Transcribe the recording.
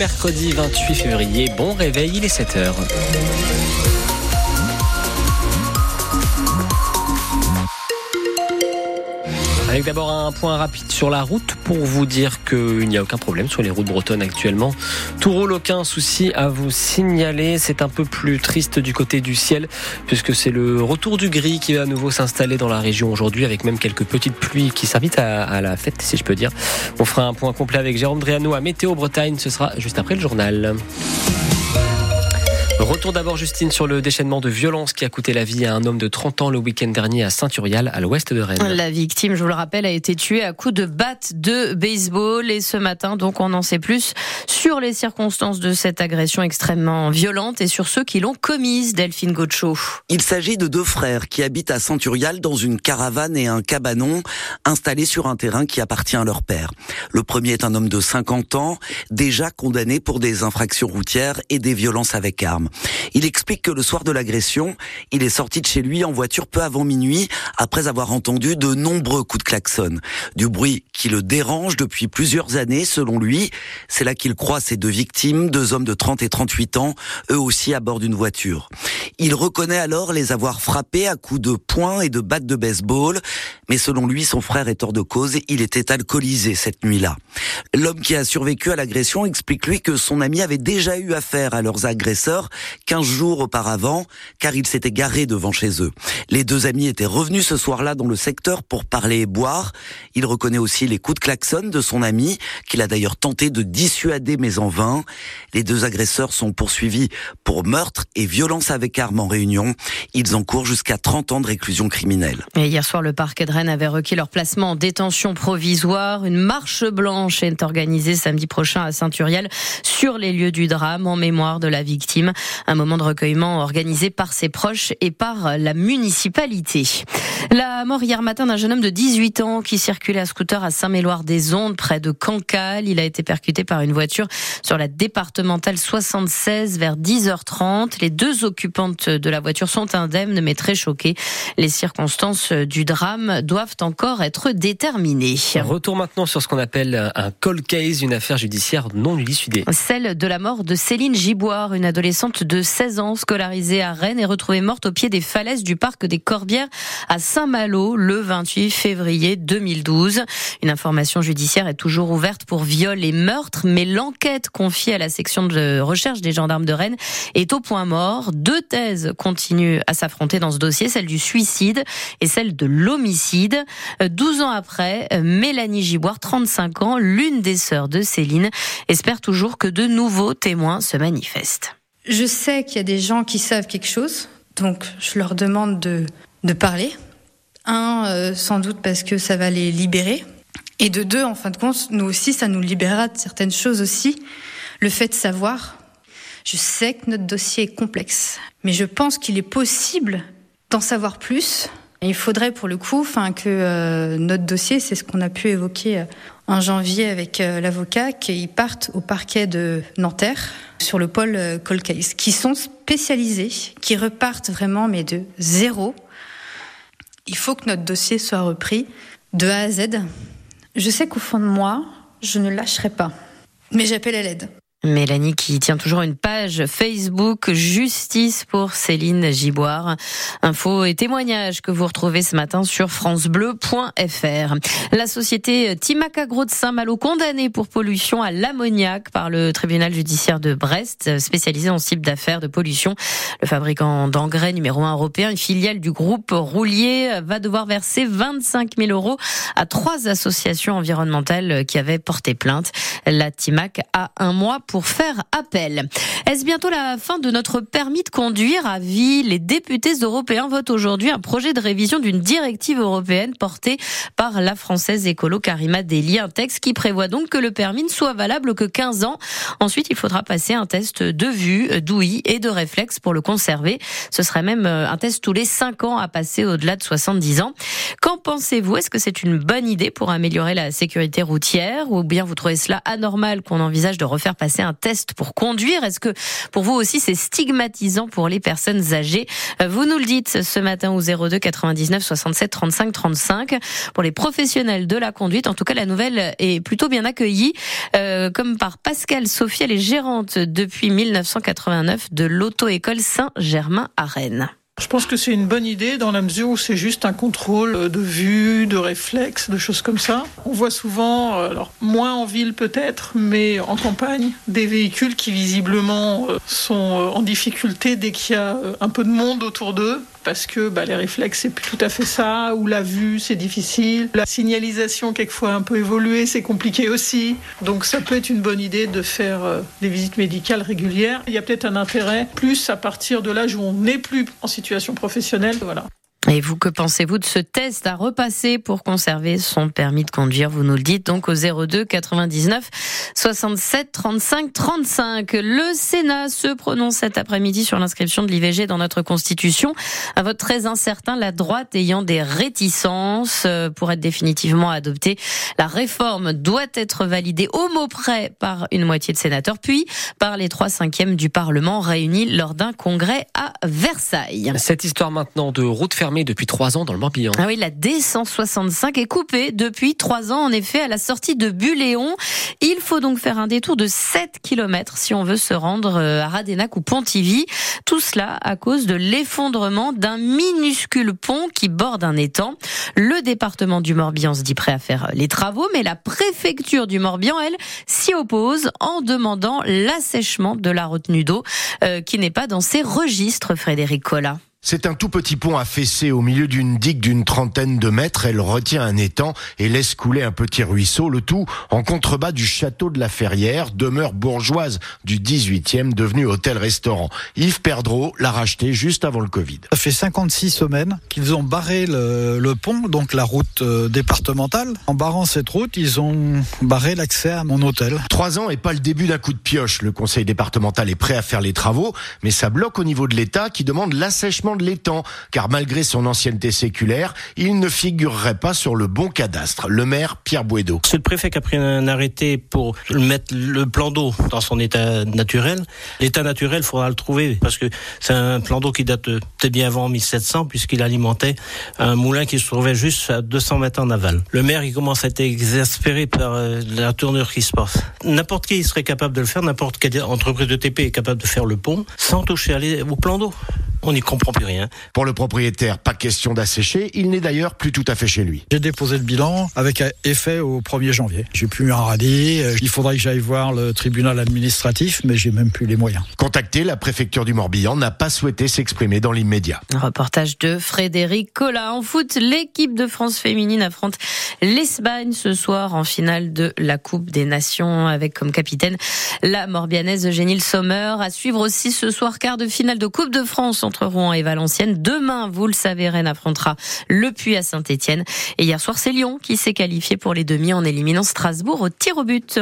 Mercredi 28 février, bon réveil, il est 7h. Avec d'abord un point rapide sur la route pour vous dire qu'il n'y a aucun problème sur les routes bretonnes actuellement. Tout roule, aucun souci à vous signaler. C'est un peu plus triste du côté du ciel puisque c'est le retour du gris qui va à nouveau s'installer dans la région aujourd'hui avec même quelques petites pluies qui s'invitent à, à, la fête si je peux dire. On fera un point complet avec Jérôme Driano à Météo Bretagne. Ce sera juste après le journal. Retour d'abord, Justine, sur le déchaînement de violence qui a coûté la vie à un homme de 30 ans le week-end dernier à Saint-Urial, à l'ouest de Rennes. La victime, je vous le rappelle, a été tuée à coups de batte de baseball. Et ce matin, donc, on en sait plus sur les circonstances de cette agression extrêmement violente et sur ceux qui l'ont commise, Delphine Gaucho. Il s'agit de deux frères qui habitent à Saint-Urial dans une caravane et un cabanon installés sur un terrain qui appartient à leur père. Le premier est un homme de 50 ans, déjà condamné pour des infractions routières et des violences avec armes. Il explique que le soir de l'agression, il est sorti de chez lui en voiture peu avant minuit après avoir entendu de nombreux coups de klaxon. Du bruit qui le dérange depuis plusieurs années selon lui. C'est là qu'il croit ses deux victimes, deux hommes de 30 et 38 ans, eux aussi à bord d'une voiture. Il reconnaît alors les avoir frappés à coups de poing et de batte de baseball, mais selon lui, son frère est hors de cause, il était alcoolisé cette nuit-là. L'homme qui a survécu à l'agression explique lui que son ami avait déjà eu affaire à leurs agresseurs 15 jours auparavant, car il s'était garé devant chez eux. Les deux amis étaient revenus ce soir-là dans le secteur pour parler et boire. Il reconnaît aussi les coups de klaxon de son ami, qu'il a d'ailleurs tenté de dissuader mais en vain. Les deux agresseurs sont poursuivis pour meurtre et violence avec arme en réunion. Ils encourent jusqu'à 30 ans de réclusion criminelle. Hier soir, le parquet de avait requis leur placement en détention provisoire. Une marche blanche est organisée samedi prochain à Saint-Uriel sur les lieux du drame en mémoire de la victime. Un moment de recueillement organisé par ses proches et par la municipalité. La mort hier matin d'un jeune homme de 18 ans qui circulait à scooter à Saint-Méloire-des-Ondes, près de Cancale. Il a été percuté par une voiture sur la départementale 76 vers 10h30. Les deux occupantes de la voiture sont indemnes mais très choquées. Les circonstances du drame doivent encore être déterminées. Retour maintenant sur ce qu'on appelle un cold case, une affaire judiciaire non élucidée. Celle de la mort de Céline Giboire, une adolescente de 16 ans scolarisée à Rennes et retrouvée morte au pied des falaises du parc des Corbières à Saint-Malo le 28 février 2012. Une information judiciaire est toujours ouverte pour viol et meurtre, mais l'enquête confiée à la section de recherche des gendarmes de Rennes est au point mort. Deux thèses continuent à s'affronter dans ce dossier, celle du suicide et celle de l'homicide. 12 ans après, Mélanie Giboire, 35 ans, l'une des sœurs de Céline, espère toujours que de nouveaux témoins se manifestent. Je sais qu'il y a des gens qui savent quelque chose, donc je leur demande de, de parler. Un, euh, sans doute parce que ça va les libérer. Et de deux, en fin de compte, nous aussi, ça nous libérera de certaines choses aussi. Le fait de savoir. Je sais que notre dossier est complexe, mais je pense qu'il est possible d'en savoir plus. Il faudrait pour le coup, enfin que euh, notre dossier, c'est ce qu'on a pu évoquer en janvier avec euh, l'avocat, qu'il parte au parquet de Nanterre sur le pôle euh, Colcase, qui sont spécialisés, qui repartent vraiment mais de zéro. Il faut que notre dossier soit repris de A à Z. Je sais qu'au fond de moi, je ne lâcherai pas, mais j'appelle à l'aide. Mélanie qui tient toujours une page Facebook Justice pour Céline Giboire. Infos et témoignages que vous retrouvez ce matin sur francebleu.fr. La société Timac Agro de Saint-Malo condamnée pour pollution à l'ammoniac par le tribunal judiciaire de Brest, spécialisé en type d'affaires de pollution. Le fabricant d'engrais numéro un européen, une filiale du groupe Roulier, va devoir verser 25 000 euros à trois associations environnementales qui avaient porté plainte. La Timac a un mois pour faire appel. Est-ce bientôt la fin de notre permis de conduire à vie? Les députés européens votent aujourd'hui un projet de révision d'une directive européenne portée par la française écolo Karima Deli, un texte qui prévoit donc que le permis ne soit valable que 15 ans. Ensuite, il faudra passer un test de vue, d'ouïe et de réflexe pour le conserver. Ce serait même un test tous les 5 ans à passer au-delà de 70 ans. Qu'en pensez-vous? Est-ce que c'est une bonne idée pour améliorer la sécurité routière ou bien vous trouvez cela anormal qu'on envisage de refaire passer passer un test pour conduire. Est-ce que pour vous aussi c'est stigmatisant pour les personnes âgées? Vous nous le dites ce matin au 02 99 67 35 35. Pour les professionnels de la conduite, en tout cas la nouvelle est plutôt bien accueillie, euh, comme par Pascal Sophie, elle est gérante depuis 1989 de l'auto-école Saint-Germain à Rennes. Je pense que c'est une bonne idée dans la mesure où c'est juste un contrôle de vue, de réflexe, de choses comme ça. On voit souvent, euh, alors moins en ville peut-être, mais en campagne, des véhicules qui visiblement euh, sont euh, en difficulté dès qu'il y a un peu de monde autour d'eux parce que bah, les réflexes, c'est plus tout à fait ça, ou la vue, c'est difficile. La signalisation, quelquefois un peu évoluée, c'est compliqué aussi. Donc ça peut être une bonne idée de faire euh, des visites médicales régulières. Il y a peut-être un intérêt plus à partir de l'âge où on n'est plus en situation professionnelle. Voilà. Et vous, que pensez-vous de ce test à repasser pour conserver son permis de conduire? Vous nous le dites donc au 02 99 67 35 35. Le Sénat se prononce cet après-midi sur l'inscription de l'IVG dans notre Constitution. Un vote très incertain, la droite ayant des réticences euh, pour être définitivement adoptée. La réforme doit être validée au mot près par une moitié de sénateurs, puis par les trois cinquièmes du Parlement réunis lors d'un congrès à Versailles. Cette histoire maintenant de route fermée depuis trois ans dans le Morbihan. Ah oui, la D165 est coupée depuis trois ans, en effet, à la sortie de Buléon. Il faut donc faire un détour de 7 km si on veut se rendre euh, à Radenac ou Pontivy. Tout cela à cause de l'effondrement d'un minuscule pont qui borde un étang. Le département du Morbihan se dit prêt à faire les travaux, mais la préfecture du Morbihan, elle, s'y oppose en demandant l'assèchement de la retenue d'eau euh, qui n'est pas dans ses registres, Frédéric Collat. C'est un tout petit pont affaissé au milieu d'une digue d'une trentaine de mètres. Elle retient un étang et laisse couler un petit ruisseau, le tout en contrebas du château de la Ferrière, demeure bourgeoise du 18e, devenue hôtel-restaurant. Yves Perdreau l'a racheté juste avant le Covid. Ça fait 56 semaines qu'ils ont barré le, pont, donc la route euh, départementale. En barrant cette route, ils ont barré l'accès à mon hôtel. Trois ans et pas le début d'un coup de pioche. Le conseil départemental est prêt à faire les travaux, mais ça bloque au niveau de l'État qui demande l'assèchement de l'étang, car malgré son ancienneté séculaire, il ne figurerait pas sur le bon cadastre. Le maire Pierre Bouedo. C'est le préfet qui a pris un arrêté pour mettre le plan d'eau dans son état naturel. L'état naturel, il faudra le trouver, parce que c'est un plan d'eau qui date peut-être bien avant 1700, puisqu'il alimentait un moulin qui se trouvait juste à 200 mètres en aval. Le maire, il commence à être exaspéré par euh, la tournure qui se passe. N'importe qui serait capable de le faire, n'importe quelle entreprise de TP est capable de faire le pont sans toucher au plan d'eau on n'y comprend plus rien. Pour le propriétaire, pas question d'assécher. Il n'est d'ailleurs plus tout à fait chez lui. J'ai déposé le bilan avec effet au 1er janvier. J'ai plus un radis. Euh, il faudrait que j'aille voir le tribunal administratif, mais j'ai même plus les moyens. Contacté, la préfecture du Morbihan n'a pas souhaité s'exprimer dans l'immédiat. reportage de Frédéric Collat. En foot, l'équipe de France féminine affronte l'Espagne ce soir en finale de la Coupe des Nations avec comme capitaine la Morbianaise Eugénie Sommer. À suivre aussi ce soir quart de finale de Coupe de France entre Rouen et Valenciennes. Demain, vous le savez, Rennes affrontera le Puy à Saint-Etienne. Et hier soir, c'est Lyon qui s'est qualifié pour les demi en éliminant Strasbourg au tir au but.